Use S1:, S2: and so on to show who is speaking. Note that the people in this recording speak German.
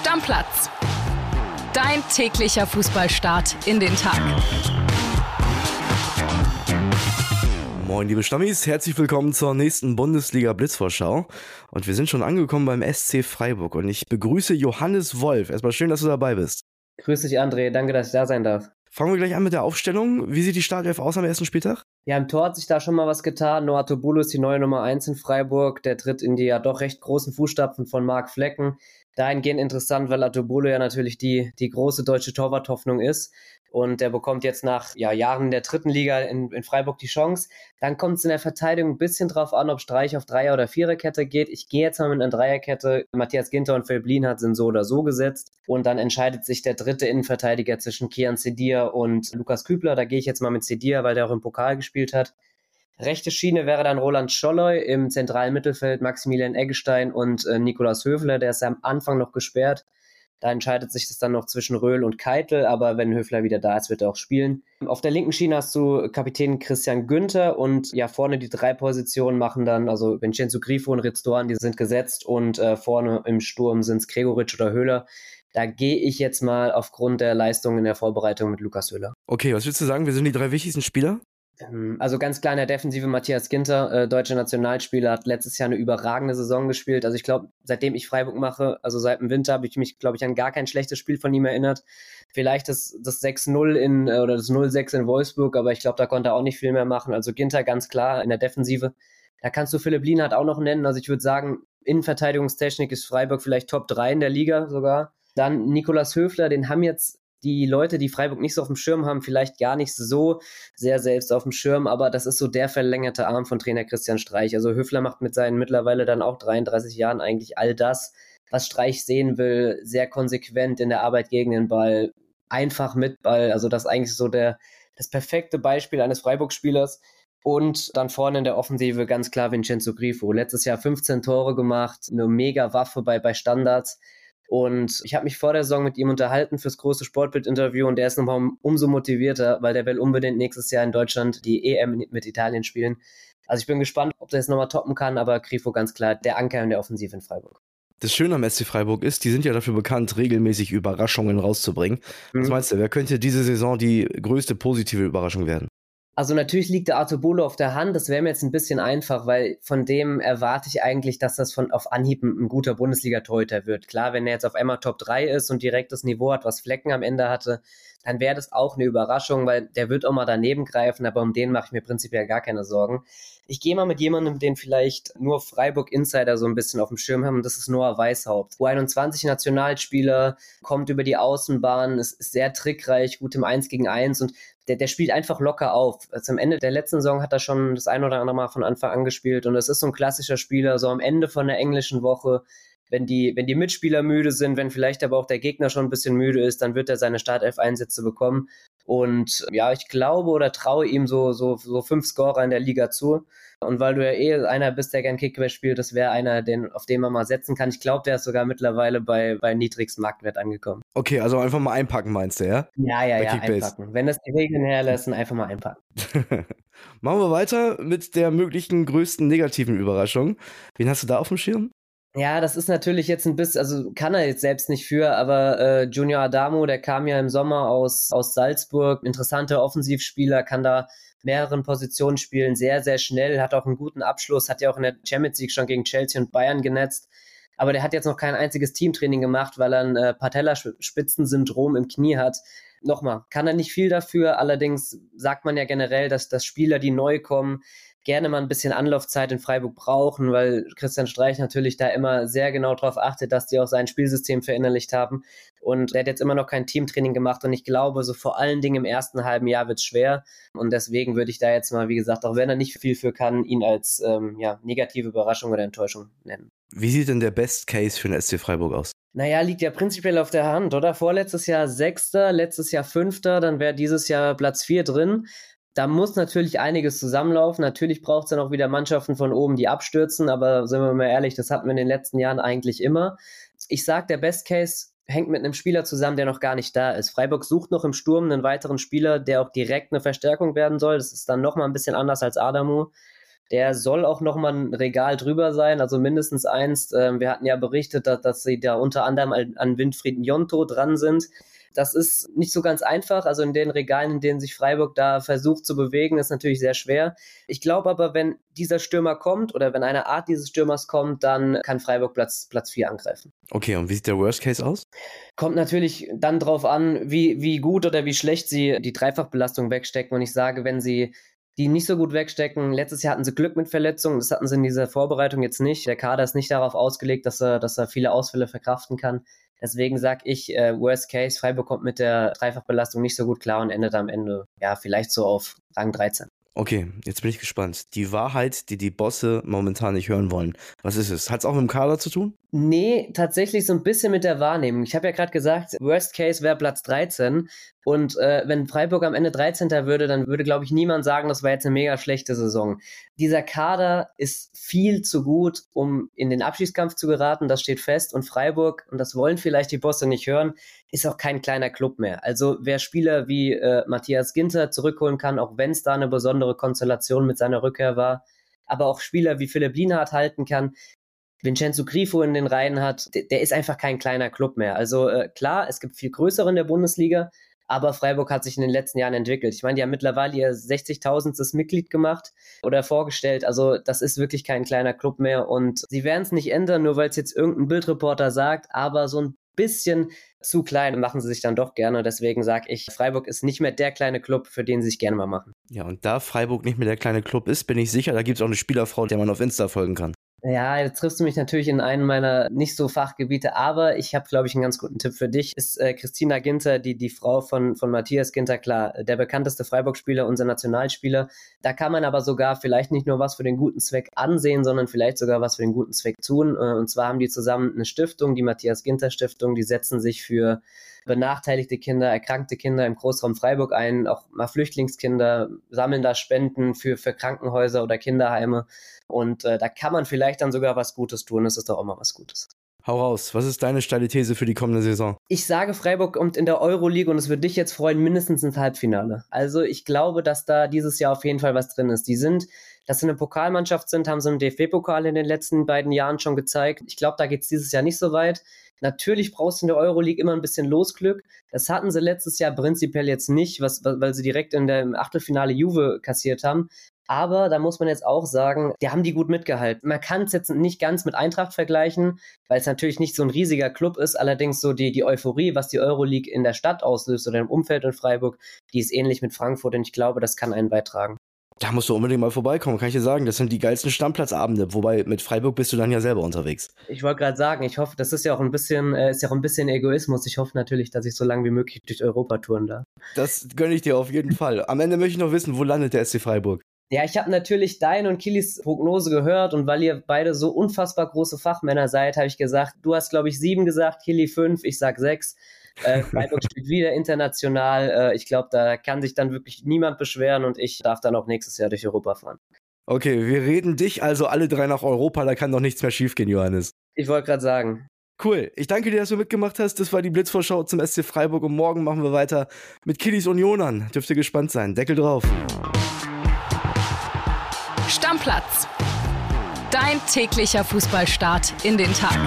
S1: Stammplatz. Dein täglicher Fußballstart in den Tag.
S2: Moin, liebe Stammis, herzlich willkommen zur nächsten Bundesliga Blitzvorschau. Und wir sind schon angekommen beim SC Freiburg und ich begrüße Johannes Wolf. Erstmal schön, dass du dabei bist.
S3: Grüß dich, André. Danke, dass ich da sein darf.
S2: Fangen wir gleich an mit der Aufstellung. Wie sieht die Startelf aus am ersten Spieltag?
S3: Ja, im Tor hat sich da schon mal was getan. Noato Bulu ist die neue Nummer 1 in Freiburg. Der tritt in die ja doch recht großen Fußstapfen von Marc Flecken. Dahingehend interessant, weil Atobolo ja natürlich die, die große deutsche Torwarthoffnung ist. Und der bekommt jetzt nach ja, Jahren der dritten Liga in, in Freiburg die Chance. Dann kommt es in der Verteidigung ein bisschen drauf an, ob Streich auf Dreier- oder Viererkette geht. Ich gehe jetzt mal mit einer Dreierkette. Matthias Ginter und Philipp Lienhardt sind so oder so gesetzt. Und dann entscheidet sich der dritte Innenverteidiger zwischen Kian Sedir und Lukas Kübler. Da gehe ich jetzt mal mit Sedir, weil der auch im Pokal gespielt hat. Rechte Schiene wäre dann Roland Scholloy, im zentralen Mittelfeld Maximilian Eggestein und äh, Nikolaus Höfler, der ist ja am Anfang noch gesperrt. Da entscheidet sich das dann noch zwischen Röhl und Keitel, aber wenn Höfler wieder da ist, wird er auch spielen. Auf der linken Schiene hast du Kapitän Christian Günther und ja, vorne die drei Positionen machen dann, also Vincenzo Grifo und Ritz Dorn, die sind gesetzt und äh, vorne im Sturm sind es Gregoritsch oder Höhler. Da gehe ich jetzt mal aufgrund der Leistung in der Vorbereitung mit Lukas Höhler.
S2: Okay, was würdest du sagen? Wir sind die drei wichtigsten Spieler?
S3: Ähm, also ganz klar in der Defensive Matthias Ginter, äh, deutscher Nationalspieler, hat letztes Jahr eine überragende Saison gespielt. Also ich glaube, seitdem ich Freiburg mache, also seit dem Winter, habe ich mich, glaube ich, an gar kein schlechtes Spiel von ihm erinnert. Vielleicht das, das 6-0 in äh, oder das 0-6 in Wolfsburg, aber ich glaube, da konnte er auch nicht viel mehr machen. Also Ginter ganz klar in der Defensive. Da kannst du Philipp Lienhardt auch noch nennen. Also ich würde sagen, Innenverteidigungstechnik ist Freiburg vielleicht Top 3 in der Liga sogar. Dann Nikolas Höfler, den haben jetzt die Leute, die Freiburg nicht so auf dem Schirm haben, vielleicht gar nicht so sehr selbst auf dem Schirm, aber das ist so der verlängerte Arm von Trainer Christian Streich. Also Höfler macht mit seinen mittlerweile dann auch 33 Jahren eigentlich all das, was Streich sehen will, sehr konsequent in der Arbeit gegen den Ball, einfach mit Ball. Also das ist eigentlich so der, das perfekte Beispiel eines Freiburg-Spielers. Und dann vorne in der Offensive ganz klar Vincenzo Grifo. Letztes Jahr 15 Tore gemacht, eine mega Waffe bei, bei Standards und ich habe mich vor der Saison mit ihm unterhalten fürs große Sportbild-Interview und der ist nochmal umso motivierter, weil der will unbedingt nächstes Jahr in Deutschland die EM mit Italien spielen. Also ich bin gespannt, ob der es nochmal toppen kann, aber Grifo ganz klar der Anker in der Offensive in Freiburg.
S2: Das Schöne am SC Freiburg ist, die sind ja dafür bekannt, regelmäßig Überraschungen rauszubringen. Was mhm. meinst du, wer könnte diese Saison die größte positive Überraschung werden?
S3: Also natürlich liegt der Arthur Bolo auf der Hand. Das wäre mir jetzt ein bisschen einfach, weil von dem erwarte ich eigentlich, dass das von auf Anhieb ein, ein guter Bundesliga-Torhüter wird. Klar, wenn er jetzt auf einmal Top 3 ist und direkt das Niveau hat, was Flecken am Ende hatte, dann wäre das auch eine Überraschung, weil der wird auch mal daneben greifen, aber um den mache ich mir prinzipiell gar keine Sorgen. Ich gehe mal mit jemandem, den vielleicht nur Freiburg Insider so ein bisschen auf dem Schirm haben, und das ist Noah Weishaupt. U21 Nationalspieler, kommt über die Außenbahn, ist, ist sehr trickreich, gut im 1 gegen 1 und der, der spielt einfach locker auf. Am Ende der letzten Saison hat er schon das ein oder andere Mal von Anfang an gespielt und es ist so ein klassischer Spieler, so am Ende von der englischen Woche, wenn die, wenn die Mitspieler müde sind, wenn vielleicht aber auch der Gegner schon ein bisschen müde ist, dann wird er seine Startelf-Einsätze bekommen. Und ja, ich glaube oder traue ihm so, so, so fünf Scorer in der Liga zu. Und weil du ja eh einer bist, der gern Kickbase spielt, das wäre einer, den, auf den man mal setzen kann. Ich glaube, der ist sogar mittlerweile bei, bei niedrigstem Marktwert angekommen.
S2: Okay, also einfach mal einpacken, meinst du, ja?
S3: Ja, ja, bei ja, Kickbase. einpacken. Wenn das die Regeln herlassen, einfach mal einpacken.
S2: Machen wir weiter mit der möglichen größten negativen Überraschung. Wen hast du da auf dem Schirm?
S3: Ja, das ist natürlich jetzt ein bisschen, also kann er jetzt selbst nicht für, aber äh, Junior Adamo, der kam ja im Sommer aus, aus Salzburg, interessanter Offensivspieler, kann da mehreren Positionen spielen, sehr, sehr schnell, hat auch einen guten Abschluss, hat ja auch in der Champions League schon gegen Chelsea und Bayern genetzt. Aber der hat jetzt noch kein einziges Teamtraining gemacht, weil er ein äh, Patellaspitzensyndrom im Knie hat. Nochmal, kann er nicht viel dafür, allerdings sagt man ja generell, dass, dass Spieler, die neu kommen, gerne mal ein bisschen Anlaufzeit in Freiburg brauchen, weil Christian Streich natürlich da immer sehr genau darauf achtet, dass die auch sein Spielsystem verinnerlicht haben. Und er hat jetzt immer noch kein Teamtraining gemacht und ich glaube, so vor allen Dingen im ersten halben Jahr wird es schwer. Und deswegen würde ich da jetzt mal, wie gesagt, auch wenn er nicht viel für kann, ihn als ähm, ja, negative Überraschung oder Enttäuschung nennen.
S2: Wie sieht denn der Best Case für den SC Freiburg aus?
S3: Naja, liegt ja prinzipiell auf der Hand, oder? Vorletztes Jahr Sechster, letztes Jahr Fünfter, dann wäre dieses Jahr Platz vier drin da muss natürlich einiges zusammenlaufen. Natürlich braucht es dann auch wieder Mannschaften von oben, die abstürzen, aber sind wir mal ehrlich, das hatten wir in den letzten Jahren eigentlich immer. Ich sag, der Best Case hängt mit einem Spieler zusammen, der noch gar nicht da ist. Freiburg sucht noch im Sturm einen weiteren Spieler, der auch direkt eine Verstärkung werden soll. Das ist dann nochmal ein bisschen anders als Adamu. Der soll auch nochmal ein Regal drüber sein, also mindestens eins. Ähm, wir hatten ja berichtet, dass, dass sie da unter anderem an Winfried Njonto dran sind. Das ist nicht so ganz einfach. Also in den Regalen, in denen sich Freiburg da versucht zu bewegen, ist natürlich sehr schwer. Ich glaube aber, wenn dieser Stürmer kommt oder wenn eine Art dieses Stürmers kommt, dann kann Freiburg Platz, Platz 4 angreifen.
S2: Okay, und wie sieht der Worst Case aus?
S3: Kommt natürlich dann drauf an, wie, wie gut oder wie schlecht sie die Dreifachbelastung wegstecken. Und ich sage, wenn sie die nicht so gut wegstecken. Letztes Jahr hatten sie Glück mit Verletzungen, das hatten sie in dieser Vorbereitung jetzt nicht. Der Kader ist nicht darauf ausgelegt, dass er, dass er viele Ausfälle verkraften kann. Deswegen sage ich, äh, Worst Case, Freiburg kommt mit der Dreifachbelastung nicht so gut klar und endet am Ende, ja, vielleicht so auf Rang 13.
S2: Okay, jetzt bin ich gespannt. Die Wahrheit, die die Bosse momentan nicht hören wollen. Was ist es? Hat es auch mit dem Kader zu tun?
S3: Nee, tatsächlich so ein bisschen mit der Wahrnehmung. Ich habe ja gerade gesagt, Worst Case wäre Platz 13. Und äh, wenn Freiburg am Ende 13. würde, dann würde, glaube ich, niemand sagen, das war jetzt eine mega schlechte Saison. Dieser Kader ist viel zu gut, um in den Abschiedskampf zu geraten. Das steht fest. Und Freiburg, und das wollen vielleicht die Bosse nicht hören, ist auch kein kleiner Club mehr. Also wer Spieler wie äh, Matthias Ginter zurückholen kann, auch wenn es da eine besondere Konstellation mit seiner Rückkehr war, aber auch Spieler wie Philipp Lienhardt halten kann, Vincenzo Grifo in den Reihen hat, der, der ist einfach kein kleiner Club mehr. Also äh, klar, es gibt viel größere in der Bundesliga, aber Freiburg hat sich in den letzten Jahren entwickelt. Ich meine, die haben mittlerweile ihr 60.000. Mitglied gemacht oder vorgestellt. Also das ist wirklich kein kleiner Club mehr und sie werden es nicht ändern, nur weil es jetzt irgendein Bildreporter sagt, aber so ein bisschen zu klein machen sie sich dann doch gerne. Deswegen sage ich, Freiburg ist nicht mehr der kleine Club, für den sie sich gerne mal machen.
S2: Ja, und da Freiburg nicht mehr der kleine Club ist, bin ich sicher, da gibt es auch eine Spielerfrau, der man auf Insta folgen kann.
S3: Ja, jetzt triffst du mich natürlich in einem meiner nicht so Fachgebiete, aber ich habe, glaube ich, einen ganz guten Tipp für dich. Ist äh, Christina Ginter, die, die Frau von, von Matthias Ginter, klar, der bekannteste Freiburg-Spieler, unser Nationalspieler. Da kann man aber sogar vielleicht nicht nur was für den guten Zweck ansehen, sondern vielleicht sogar was für den guten Zweck tun. Äh, und zwar haben die zusammen eine Stiftung, die Matthias Ginter Stiftung, die setzen sich für benachteiligte Kinder, erkrankte Kinder im Großraum Freiburg ein, auch mal Flüchtlingskinder, sammeln da Spenden für, für Krankenhäuser oder Kinderheime. Und äh, da kann man vielleicht dann sogar was Gutes tun. Das ist doch auch mal was Gutes.
S2: Hau raus, was ist deine steile These für die kommende Saison?
S3: Ich sage, Freiburg kommt in der Euroleague und es würde dich jetzt freuen, mindestens ins Halbfinale. Also ich glaube, dass da dieses Jahr auf jeden Fall was drin ist. Die sind, dass sie eine Pokalmannschaft sind, haben sie im DFB-Pokal in den letzten beiden Jahren schon gezeigt. Ich glaube, da geht es dieses Jahr nicht so weit. Natürlich brauchst du in der Euroleague immer ein bisschen Losglück. Das hatten sie letztes Jahr prinzipiell jetzt nicht, was, weil sie direkt in der Achtelfinale Juve kassiert haben. Aber da muss man jetzt auch sagen, die haben die gut mitgehalten. Man kann es jetzt nicht ganz mit Eintracht vergleichen, weil es natürlich nicht so ein riesiger Club ist. Allerdings so die, die Euphorie, was die Euroleague in der Stadt auslöst oder im Umfeld in Freiburg, die ist ähnlich mit Frankfurt und ich glaube, das kann einen beitragen.
S2: Musst du unbedingt mal vorbeikommen, kann ich dir sagen. Das sind die geilsten Stammplatzabende. Wobei mit Freiburg bist du dann ja selber unterwegs.
S3: Ich wollte gerade sagen, ich hoffe, das ist ja auch ein bisschen, äh, ist ja auch ein bisschen Egoismus. Ich hoffe natürlich, dass ich so lange wie möglich durch Europa touren darf.
S2: Das gönne ich dir auf jeden Fall. Am Ende möchte ich noch wissen, wo landet der SC Freiburg?
S3: Ja, ich habe natürlich deine und Kilis Prognose gehört und weil ihr beide so unfassbar große Fachmänner seid, habe ich gesagt, du hast, glaube ich, sieben gesagt, Kili fünf, ich sag sechs. Äh, Freiburg spielt wieder international. Äh, ich glaube, da kann sich dann wirklich niemand beschweren und ich darf dann auch nächstes Jahr durch Europa fahren.
S2: Okay, wir reden dich also alle drei nach Europa, da kann doch nichts mehr schiefgehen, Johannes.
S3: Ich wollte gerade sagen.
S2: Cool. Ich danke dir, dass du mitgemacht hast. Das war die Blitzvorschau zum SC Freiburg und morgen machen wir weiter mit Kiddies Unionern. Dürft ihr gespannt sein. Deckel drauf.
S1: Stammplatz. Dein täglicher Fußballstart in den Tag.